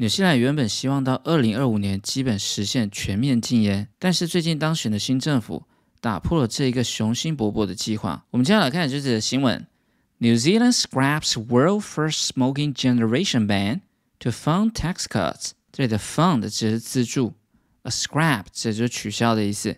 纽西兰原本希望到二零二五年基本实现全面禁烟，但是最近当选的新政府打破了这一个雄心勃勃的计划。我们接下来看这次的新闻：New Zealand scraps world first smoking generation ban to fund tax cuts。这里的 fund 指的是资助，a scrap 指的就是取消的意思。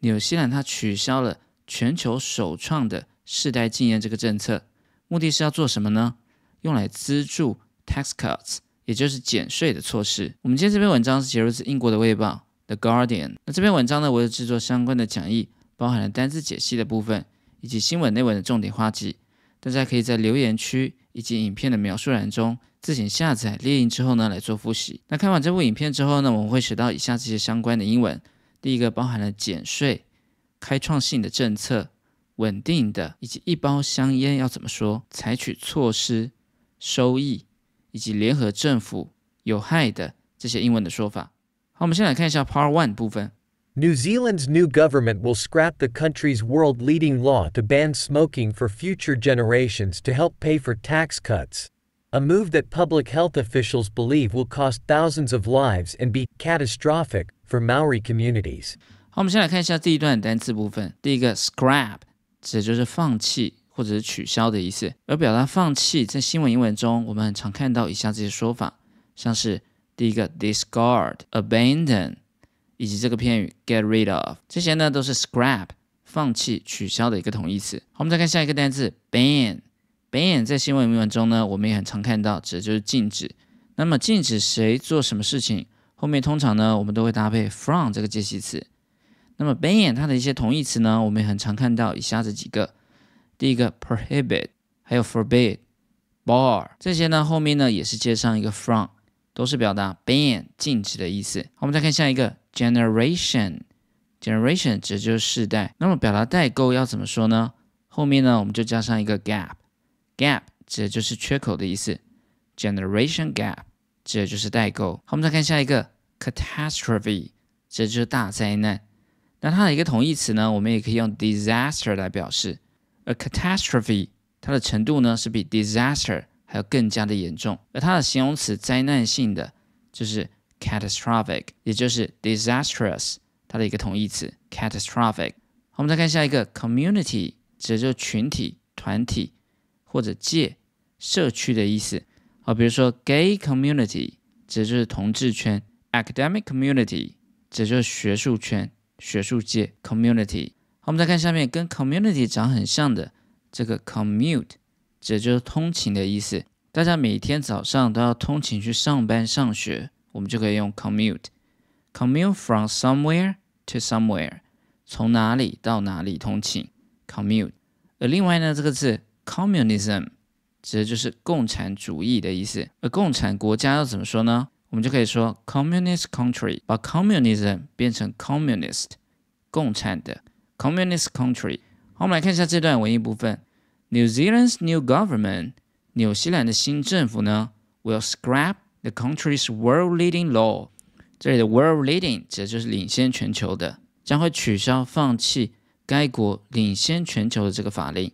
纽西兰它取消了全球首创的世代禁烟这个政策，目的是要做什么呢？用来资助 tax cuts，也就是减税的措施。我们今天这篇文章是节录自英国的《卫报》The Guardian。那这篇文章呢，我有制作相关的讲义，包含了单字解析的部分，以及新闻内文的重点话题。大家可以在留言区以及影片的描述栏中自行下载列印之后呢来做复习。那看完这部影片之后呢，我们会学到以下这些相关的英文。第一个包含了减税、开创性的政策、稳定的，以及一包香烟要怎么说？采取措施、收益以及联合政府有害的这些英文的说法。好，我们先来看一下 Part One 部分。New Zealand's new government will scrap the country's world leading law to ban smoking for future generations to help pay for tax cuts. A move that public health officials believe will cost thousands of lives and be catastrophic for Maori communities. 好，我们先来看一下第一段单词部分。第一个 scrap 指的就是放弃 或者是取消的意思，而表达放弃在新闻英文中，我们很常看到以下这些说法，像是第一个 discard、abandon。以及这个片语 get rid of，这些呢都是 scrap 放弃、取消的一个同义词。好，我们再看下一个单词 ban。ban 在新闻英文中呢，我们也很常看到，指的就是禁止。那么禁止谁做什么事情，后面通常呢我们都会搭配 from 这个介系词。那么 ban 它的一些同义词呢，我们也很常看到以下这几个：第一个 prohibit，还有 forbid、bar，这些呢后面呢也是接上一个 from，都是表达 ban 禁止的意思。我们再看下一个。Generation，generation 指就是世代。那么表达代沟要怎么说呢？后面呢我们就加上一个 gap，gap 指的就是缺口的意思。Generation gap 指的就是代沟。好，我们再看下一个 catastrophe，指就是大灾难。那它的一个同义词呢，我们也可以用 disaster 来表示。而 catastrophe 它的程度呢是比 disaster 还要更加的严重。而它的形容词灾难性的就是。catastrophic，也就是 disastrous，它的一个同义词 catastrophic。我们再看下一个 community，指的就是群体、团体或者界、社区的意思。好，比如说 gay community，指的就是同志圈；academic community，指的就是学术圈、学术界 community。我们再看下面跟 community 长很像的这个 commute，指的就是通勤的意思。大家每天早上都要通勤去上班、上学。我们就可以用 commute，commute from somewhere to somewhere，从哪里到哪里通勤，commute。而另外呢，这个字 communism 指的就是共产主义的意思。而共产国家要怎么说呢？我们就可以说 communist country，把 communism 变成 communist，共产的 communist country。好，我们来看一下这段文艺部分。New Zealand's new government，纽西兰的新政府呢，will scrap The country's world-leading law，这里的 world-leading 指的就是领先全球的，将会取消、放弃该国领先全球的这个法令。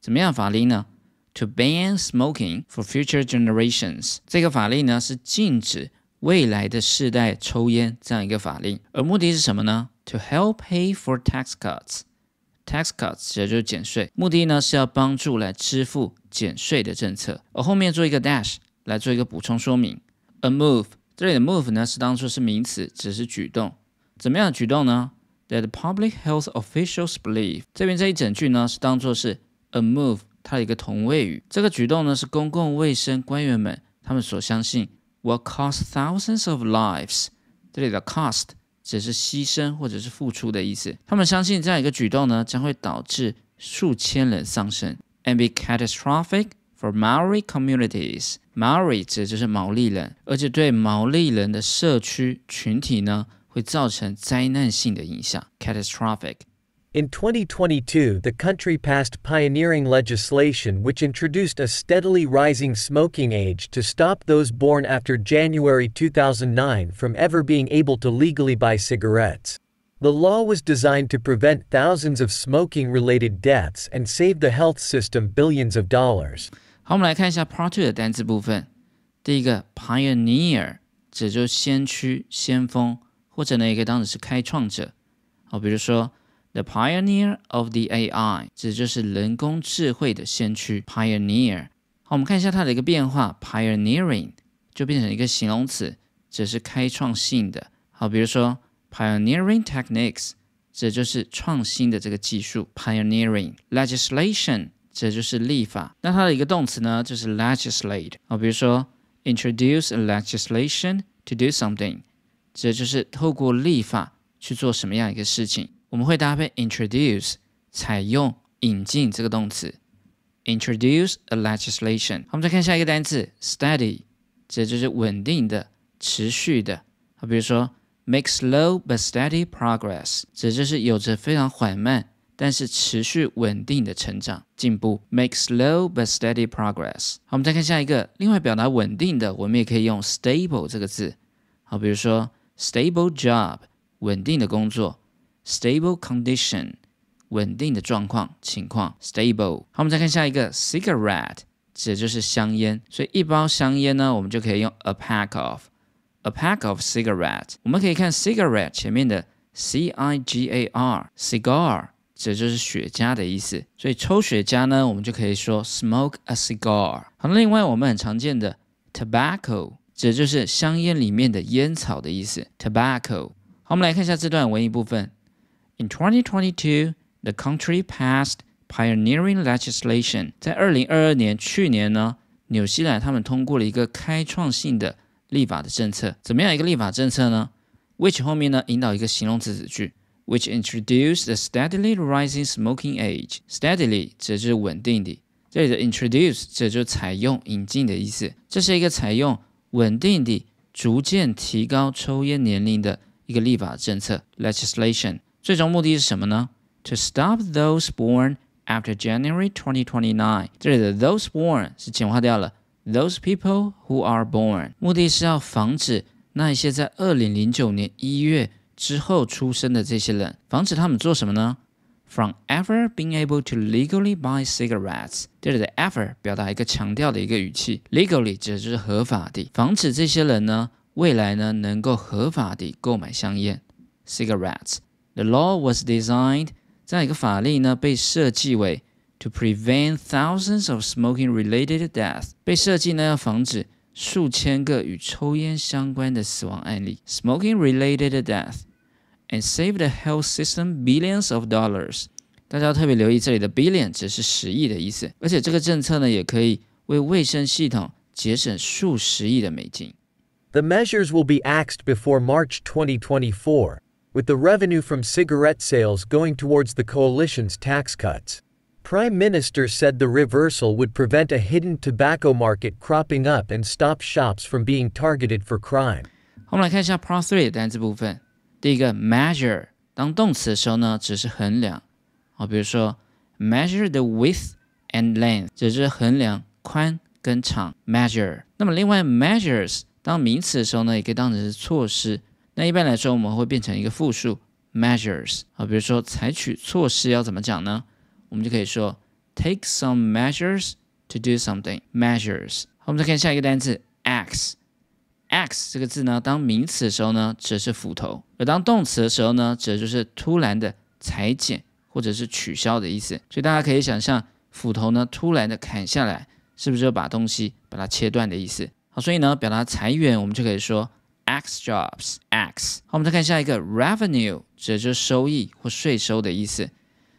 怎么样法令呢？To ban smoking for future generations，这个法令呢是禁止未来的世代抽烟这样一个法令。而目的是什么呢？To help pay for tax cuts。Tax cuts 指的就是减税，目的呢是要帮助来支付减税的政策。而后面做一个 dash。来做一个补充说明，a move 这里的 move 呢是当做是名词，只是举动。怎么样的举动呢？That public health officials believe 这边这一整句呢是当做是 a move 它的一个同位语。这个举动呢是公共卫生官员们他们所相信 will cost thousands of lives。这里的 cost 只是牺牲或者是付出的意思。他们相信这样一个举动呢将会导致数千人丧生，and be catastrophic for Maori communities。Maori 指的就是毛利人，而且对毛利人的社区群体呢，会造成灾难性的影响 （catastrophic）。In 2022, the country passed pioneering legislation which introduced a steadily rising smoking age to stop those born after January 2009 from ever being able to legally buy cigarettes. The law was designed to prevent thousands of smoking related deaths and save the health system billions of dollars. 好，我们来看一下 Part Two 的单词部分。第一个 pioneer 指就是先驱、先锋，或者呢也可以当成是开创者。好，比如说 the pioneer of the AI，指就是人工智慧的先驱 pioneer。好，我们看一下它的一个变化，pioneering 就变成一个形容词，指是开创性的。好，比如说 pioneering techniques，这就是创新的这个技术。pioneering legislation，这就是立法。那它的一个动词呢，就是 legislate。好，比如说 introduce a legislation to do something，这就是透过立法去做什么样一个事情。我们会搭配 introduce，采用引进这个动词。introduce a legislation。我们再看下一个单词 steady，这就是稳定的、持续的。好，比如说 make slow but steady progress，这就是有着非常缓慢但是持续稳定的成长进步。make slow but steady progress。好，我们再看下一个，另外表达稳定的，我们也可以用 stable 这个字。好，比如说 stable job，稳定的工作；stable condition。稳定的状况情况，stable。好，我们再看下一个，cigarette，指的就是香烟。所以一包香烟呢，我们就可以用 a pack of，a pack of cigarette。我们可以看 cigarette 前面的 c i g a r，cigar，指的就是雪茄的意思。所以抽雪茄呢，我们就可以说 smoke a cigar。好，另外我们很常见的 tobacco，指的就是香烟里面的烟草的意思，tobacco。好，我们来看一下这段文艺部分。In 2022. The country passed pioneering legislation。在二零二二年，去年呢，纽西兰他们通过了一个开创性的立法的政策。怎么样一个立法政策呢？Which 后面呢引导一个形容词子句，which introduced the steadily rising smoking age。Steadily 指就是稳定的，这里的 introduce 指就是采用、引进的意思。这是一个采用稳定的、逐渐提高抽烟年龄的一个立法政策 legislation。最终目的是什么呢？To stop those born after January 2029，这里的 those born 是简化掉了 those people who are born，目的是要防止那一些在二零零九年一月之后出生的这些人，防止他们做什么呢？From ever being able to legally buy cigarettes，这里的 ever 表达一个强调的一个语气，legally 指的就是合法的，防止这些人呢未来呢能够合法的购买香烟 cigarettes。The law was designed 这样一个法令呢，被设计为 to prevent thousands of smoking-related deaths，被设计呢要防止数千个与抽烟相关的死亡案例 （smoking-related death），and save the health system billions of dollars。大家要特别留意，这里的 billion 只是十亿的意思，而且这个政策呢，也可以为卫生系统节省数十亿的美金。The measures will be axed before March 2024 with the revenue from cigarette sales going towards the coalition's tax cuts. Prime Minister said the reversal would prevent a hidden tobacco market cropping up and stop shops from being targeted for crime. 我们来看一下 Part Three 的单词部分。第一个 measure 当动词的时候呢，只是衡量。好，比如说 measure the width and length，只是衡量宽跟长 measure。那么另外 measures 当名词的时候呢，也可以当成是措施。 那一般来说，我们会变成一个复数 measures 啊，比如说采取措施要怎么讲呢？我们就可以说 take some measures to do something measures。好，我们再看下一个单词 axe，axe 这个字呢，当名词的时候呢，指的是斧头；而当动词的时候呢，指的就是突然的裁剪或者是取消的意思。所以大家可以想象，斧头呢突然的砍下来，是不是就把东西把它切断的意思？好，所以呢，表达裁员，我们就可以说。X jobs X，好，我们再看下一个 revenue，指的就是收益或税收的意思。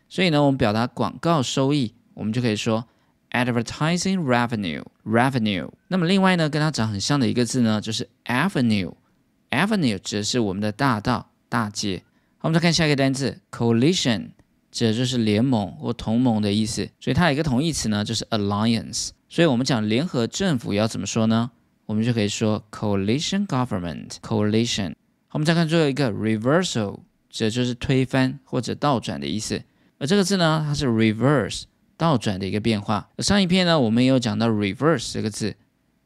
所以呢，我们表达广告收益，我们就可以说 advertising revenue revenue。那么另外呢，跟它长很像的一个字呢，就是 avenue avenue，指的是我们的大道大街。好，我们再看下一个单词 coalition，指的就是联盟或同盟的意思。所以它有一个同义词呢，就是 alliance。所以我们讲联合政府要怎么说呢？我们就可以说 coalition government coalition。我们再看最后一个 reversal，这就是推翻或者倒转的意思。而这个字呢，它是 reverse 倒转的一个变化。上一篇呢，我们也有讲到 reverse 这个字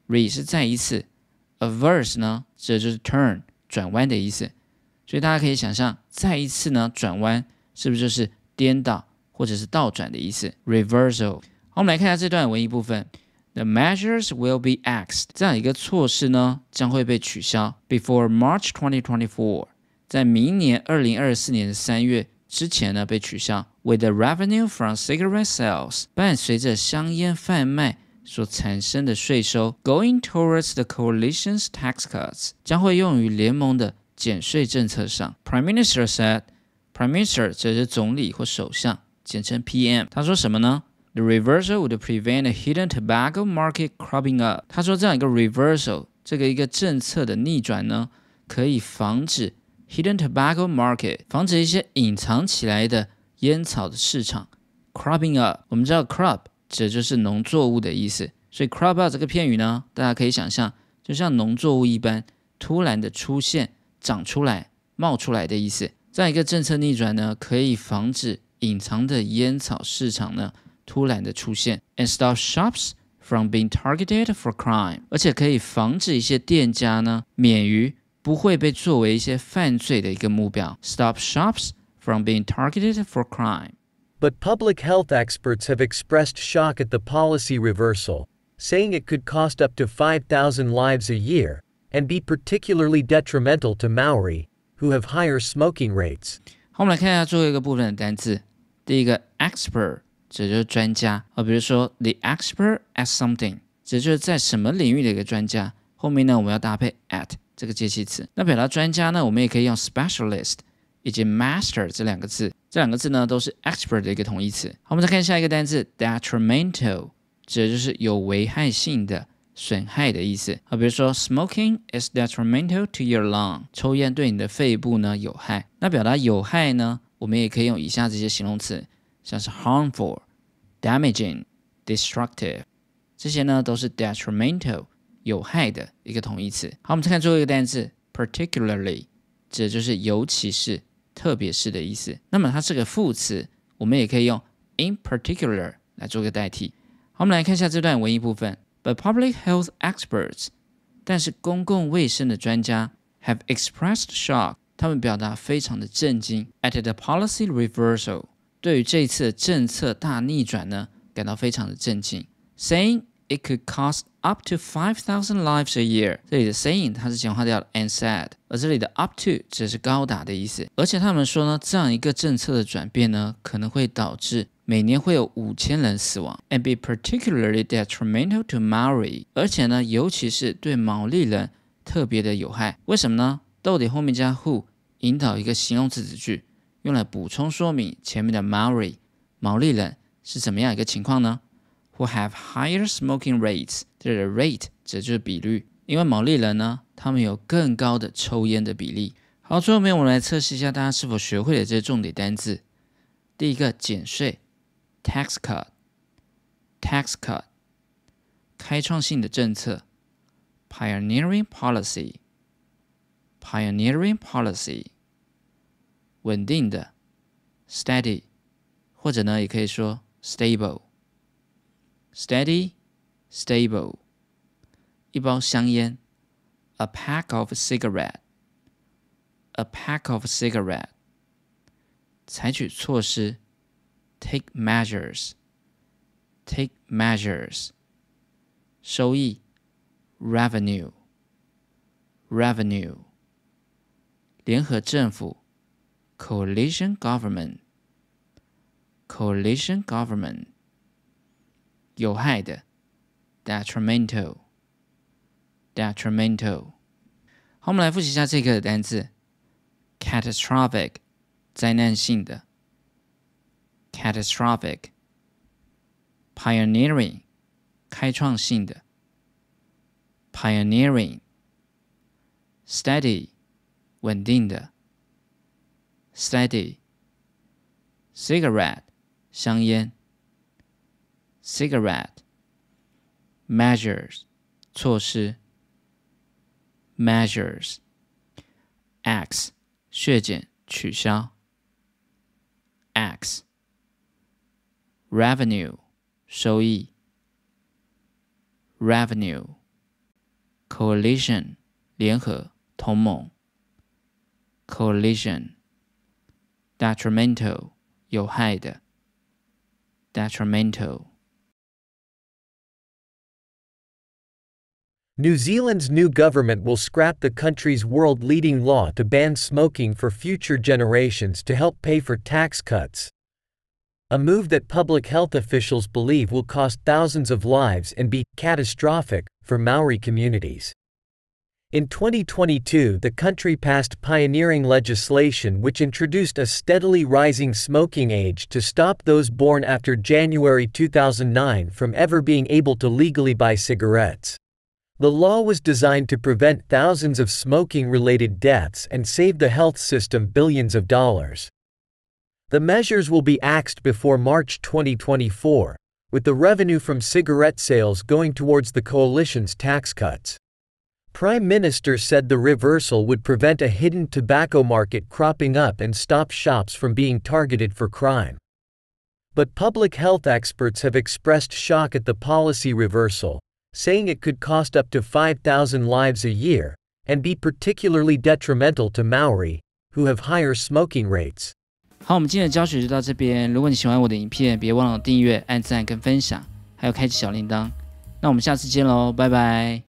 ，re 是再一次，averse 呢，这就是 turn 转弯的意思。所以大家可以想象，再一次呢转弯，是不是就是颠倒或者是倒转的意思？reversal。好，我们来看一下这段文艺部分。The measures will be axed，这样一个措施呢将会被取消。Before March 2024，在明年二零二四年的三月之前呢被取消。With the revenue from cigarette sales，伴随着香烟贩卖所产生的税收，going towards the coalition's tax cuts，将会用于联盟的减税政策上。Prime Minister said，Prime Minister 这是总理或首相，简称 PM。他说什么呢？The reversal would prevent a hidden tobacco market cropping up。他说这样一个 reversal，这个一个政策的逆转呢，可以防止 hidden tobacco market，防止一些隐藏起来的烟草的市场 cropping up。我们知道 crop 指就是农作物的意思，所以 crop up 这个片语呢，大家可以想象，就像农作物一般，突然的出现、长出来、冒出来的意思。这样一个政策逆转呢，可以防止隐藏的烟草市场呢。突然的出现，and stop shops from being targeted for crime，而且可以防止一些店家呢免于不会被作为一些犯罪的一个目标。Stop shops from being targeted for crime. But public health experts have expressed shock at the policy reversal, saying it could cost up to 5,000 lives a year and be particularly detrimental to Maori, who have higher smoking rates. 好，我们来看一下最后一个部分的单词。第一个 expert 指的就是专家啊，比如说 the expert at something，这就是在什么领域的一个专家。后面呢，我们要搭配 at 这个介系词。那表达专家呢，我们也可以用 specialist 以及 master 这两个字。这两个字呢，都是 expert 的一个同义词。好，我们再看下一个单词 detrimental，指的就是有危害性的、损害的意思啊。比如说 smoking is detrimental to your lung，抽烟对你的肺部呢有害。那表达有害呢，我们也可以用以下这些形容词。像是 harmful、damaging、destructive，这些呢都是 detrimental 有害的一个同义词。好，我们再看最后一个单词 particularly，指的就是尤其是、特别是的意思。那么它是个副词，我们也可以用 in particular 来做个代替。好，我们来看一下这段文艺部分。But public health experts，但是公共卫生的专家 have expressed shock，他们表达非常的震惊 at the policy reversal。 对于这一次的政策大逆转呢，感到非常的震惊，saying it could cost up to five thousand lives a year。这里的 saying 它是简化掉了 and said，而这里的 up to 只是高达的意思。而且他们说呢，这样一个政策的转变呢，可能会导致每年会有五千人死亡，and be particularly detrimental to Maori。而且呢，尤其是对毛利人特别的有害。为什么呢？到底后面加 who 引导一个形容词子句。用来补充说明前面的 Maori 毛利人是怎么样一个情况呢？Who have higher smoking rates？这里的 rate 指的就是比率，因为毛利人呢，他们有更高的抽烟的比例。好，最后面我们来测试一下大家是否学会了这些重点单字。第一个减税，tax cut，tax cut，开创性的政策，pioneering policy，pioneering policy。稳定的，steady，或者呢，也可以说 stable，steady，stable。一包香烟，a pack of cigarette，a pack of cigarette。采取措施，take measures，take measures。收益，revenue，revenue。联合政府。coalition government coalition government 有害的 detrimental detrimental 好，我们来复习一下这个单词 catastrophic 灾难性的 catastrophic pioneering 开创性的 pioneering steady 稳定的 steady cigarette 香烟 cigarette measures 措施 measures x 削减取消 x revenue 收益 revenue coalition 联合同盟 coalition detrimental 有害的，detrimental。 New Zealand's new government will scrap the country's world leading law to ban smoking for future generations to help pay for tax cuts. A move that public health officials believe will cost thousands of lives and be catastrophic for Maori communities. In 2022, the country passed pioneering legislation which introduced a steadily rising smoking age to stop those born after January 2009 from ever being able to legally buy cigarettes. The law was designed to prevent thousands of smoking related deaths and save the health system billions of dollars. The measures will be axed before March 2024, with the revenue from cigarette sales going towards the coalition's tax cuts. Prime Minister said the reversal would prevent a hidden tobacco market cropping up and stop shops from being targeted for crime. But public health experts have expressed shock at the policy reversal, saying it could cost up to 5,000 lives a year and be particularly detrimental to Maori, who have higher smoking rates. 好，我们今天的教学就到这边。如果你喜欢我的影片，别忘了订阅、按赞跟分享，还有开启小铃铛。那我们下次见喽，拜拜。